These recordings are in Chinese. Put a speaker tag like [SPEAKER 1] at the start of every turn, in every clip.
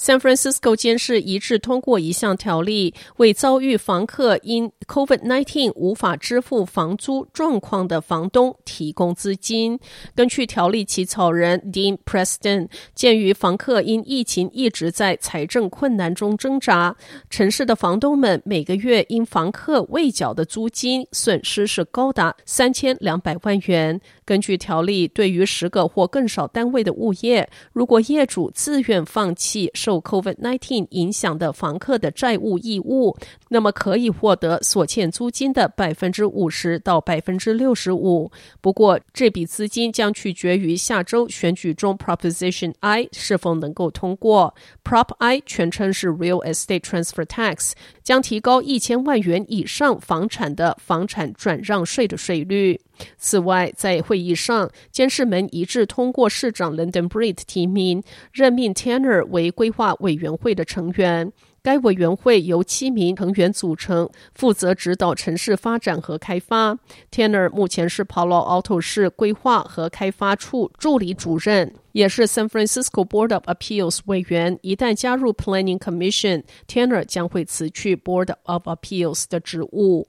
[SPEAKER 1] San Francisco 监事一致通过一项条例，为遭遇房客因 COVID-19 无法支付房租状况的房东提供资金。根据条例起草人 Dean Preston，鉴于房客因疫情一直在财政困难中挣扎，城市的房东们每个月因房客未缴的租金损失是高达三千两百万元。根据条例，对于十个或更少单位的物业，如果业主自愿放弃受 COVID-19 影响的房客的债务义务，那么可以获得所欠租金的百分之五十到百分之六十五。不过，这笔资金将取决于下周选举中 Proposition I 是否能够通过。Prop I 全称是 Real Estate Transfer Tax，将提高一千万元以上房产的房产转让税的税率。此外，在会议上，监事们一致通过市长 London Breed 提名，任命 Tanner 为规划委员会的成员。该委员会由七名成员组成，负责指导城市发展和开发。Tanner 目前是 Palo Alto 市规划和开发处助理主任，也是 San Francisco Board of Appeals 委员。一旦加入 Planning Commission，Tanner 将会辞去 Board of Appeals 的职务。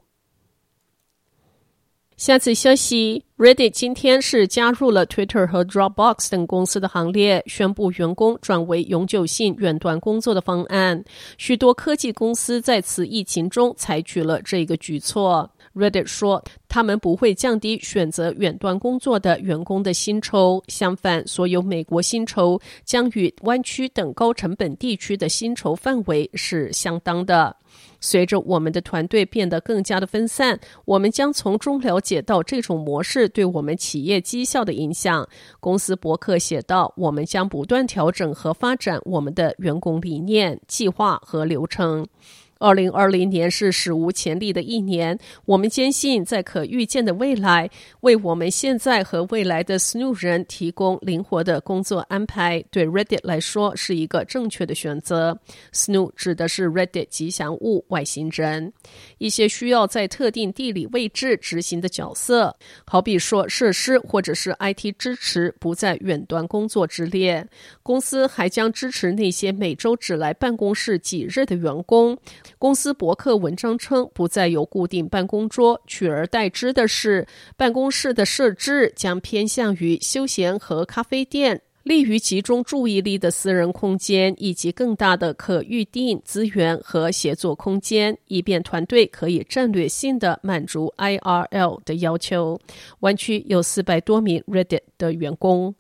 [SPEAKER 1] 下次消息，Reddit 今天是加入了 Twitter 和 Dropbox 等公司的行列，宣布员工转为永久性远端工作的方案。许多科技公司在此疫情中采取了这个举措。Reddit 说，他们不会降低选择远端工作的员工的薪酬，相反，所有美国薪酬将与湾区等高成本地区的薪酬范围是相当的。随着我们的团队变得更加的分散，我们将从中了解到这种模式对我们企业绩效的影响。公司博客写道：“我们将不断调整和发展我们的员工理念、计划和流程。”二零二零年是史无前例的一年，我们坚信在可预见的未来，为我们现在和未来的 Snoo 人提供灵活的工作安排，对 Reddit 来说是一个正确的选择。Snoo 指的是 Reddit 吉祥物外星人，一些需要在特定地理位置执行的角色，好比说设施或者是 IT 支持，不在远端工作之列。公司还将支持那些每周只来办公室几日的员工。公司博客文章称，不再有固定办公桌，取而代之的是，办公室的设置将偏向于休闲和咖啡店，利于集中注意力的私人空间，以及更大的可预定资源和协作空间，以便团队可以战略性的满足 IRL 的要求。湾区有四百多名 Reddit 的员工。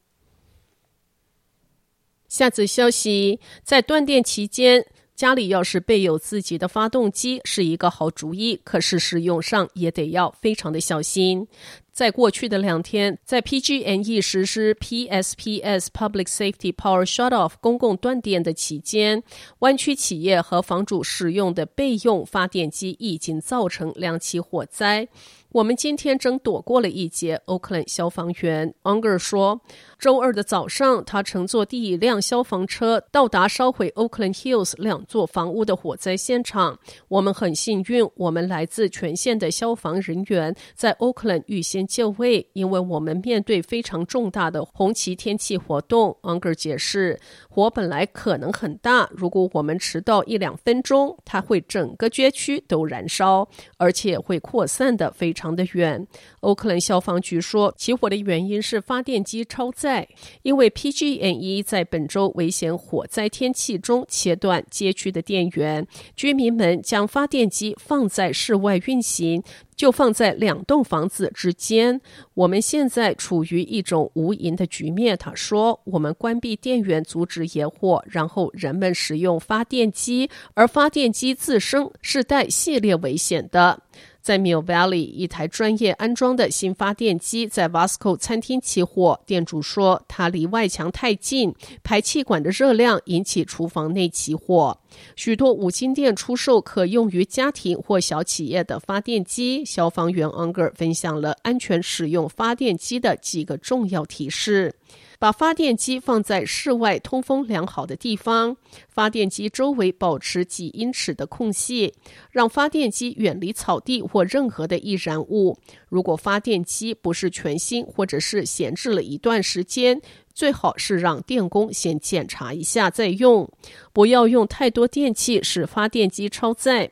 [SPEAKER 1] 下则消息，在断电期间。家里要是备有自己的发动机是一个好主意，可是使用上也得要非常的小心。在过去的两天，在 PG&E 实施 PSPS Public Safety Power Shutoff 公共断电的期间，湾区企业和房主使用的备用发电机已经造成两起火灾。我们今天正躲过了一劫，Oakland 消防员 Unger 说，周二的早上，他乘坐第一辆消防车到达烧毁 Oakland Hills 两座房屋的火灾现场。我们很幸运，我们来自全县的消防人员在 Oakland 预先就位，因为我们面对非常重大的红旗天气活动。Unger 解释，火本来可能很大，如果我们迟到一两分钟，它会整个街区都燃烧，而且会扩散的非常。长得远。欧克兰消防局说，起火的原因是发电机超载，因为 PG&E 在本周危险火灾天气中切断街区的电源，居民们将发电机放在室外运行，就放在两栋房子之间。我们现在处于一种无垠的局面。他说，我们关闭电源阻止野火，然后人们使用发电机，而发电机自身是带系列危险的。在 Mill Valley，一台专业安装的新发电机在 Vasco 餐厅起火。店主说，它离外墙太近，排气管的热量引起厨房内起火。许多五金店出售可用于家庭或小企业的发电机。消防员 Unger 分享了安全使用发电机的几个重要提示。把发电机放在室外通风良好的地方，发电机周围保持几英尺的空隙，让发电机远离草地或任何的易燃物。如果发电机不是全新或者是闲置了一段时间，最好是让电工先检查一下再用。不要用太多电器使发电机超载。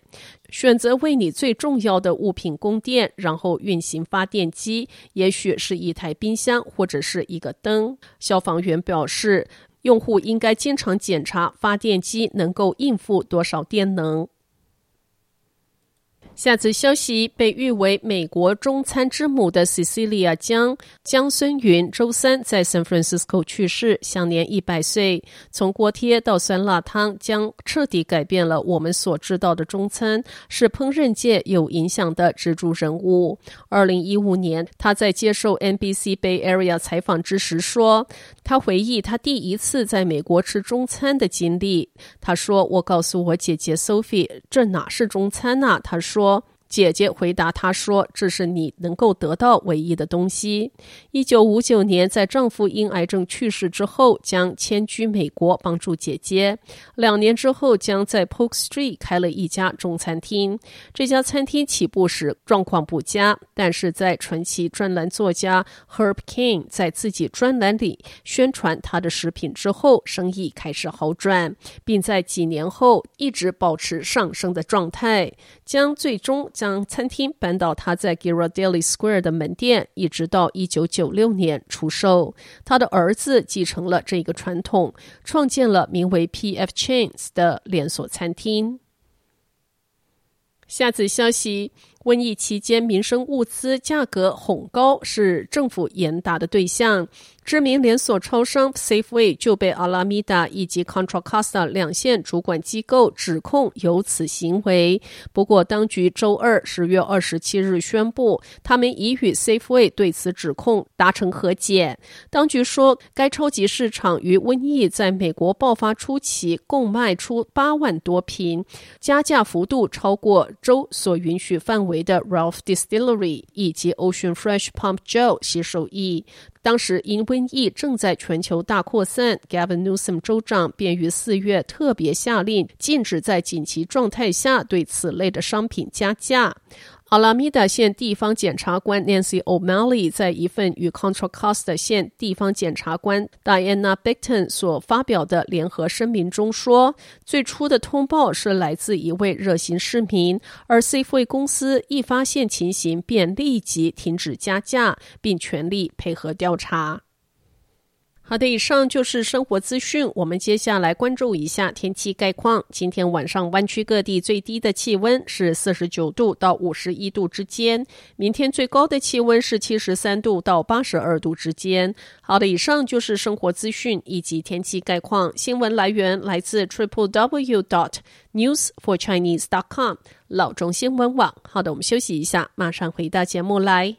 [SPEAKER 1] 选择为你最重要的物品供电，然后运行发电机，也许是一台冰箱或者是一个灯。消防员表示，用户应该经常检查发电机能够应付多少电能。下次消息，被誉为美国中餐之母的 Cecilia 江江孙云周三在 San Francisco 去世，享年一百岁。从锅贴到酸辣汤，江彻底改变了我们所知道的中餐，是烹饪界有影响的支柱人物。二零一五年，他在接受 NBC Bay Area 采访之时说，他回忆他第一次在美国吃中餐的经历。他说：“我告诉我姐姐 Sophie，这哪是中餐啊？”他说。说姐姐回答他说：“这是你能够得到唯一的东西。”一九五九年，在丈夫因癌症去世之后，将迁居美国帮助姐姐。两年之后，将在 Polk Street 开了一家中餐厅。这家餐厅起步时状况不佳，但是在传奇专栏作家 Herb King 在自己专栏里宣传他的食品之后，生意开始好转，并在几年后一直保持上升的状态。将最终。将餐厅搬到他在 Girardelli Square 的门店，一直到一九九六年出售。他的儿子继承了这个传统，创建了名为 P.F. Chains 的连锁餐厅。下次消息。瘟疫期间，民生物资价格哄高是政府严打的对象。知名连锁超商 Safeway 就被 Alameda 以及 Contra Costa 两县主管机构指控有此行为。不过，当局周二十月二十七日宣布，他们已与 Safeway 对此指控达成和解。当局说，该超级市场于瘟疫在美国爆发初期共卖出八万多瓶，加价幅度超过州所允许范围。的 Ralph Distillery 以及 Ocean Fresh Pump Joe 携手役。当时因瘟疫正在全球大扩散，Gavin Newsom 州长便于四月特别下令，禁止在紧急状态下对此类的商品加价。阿拉米达县地方检察官 Nancy O'Malley 在一份与 Contra Costa 县地方检察官 Diana Bickton 所发表的联合声明中说，最初的通报是来自一位热心市民，而 Safeway 公司一发现情形便立即停止加价，并全力配合调查。好的，以上就是生活资讯。我们接下来关注一下天气概况。今天晚上湾区各地最低的气温是四十九度到五十一度之间，明天最高的气温是七十三度到八十二度之间。好的，以上就是生活资讯以及天气概况。新闻来源来自 triple w dot news for chinese dot com 老中新闻网。好的，我们休息一下，马上回到节目来。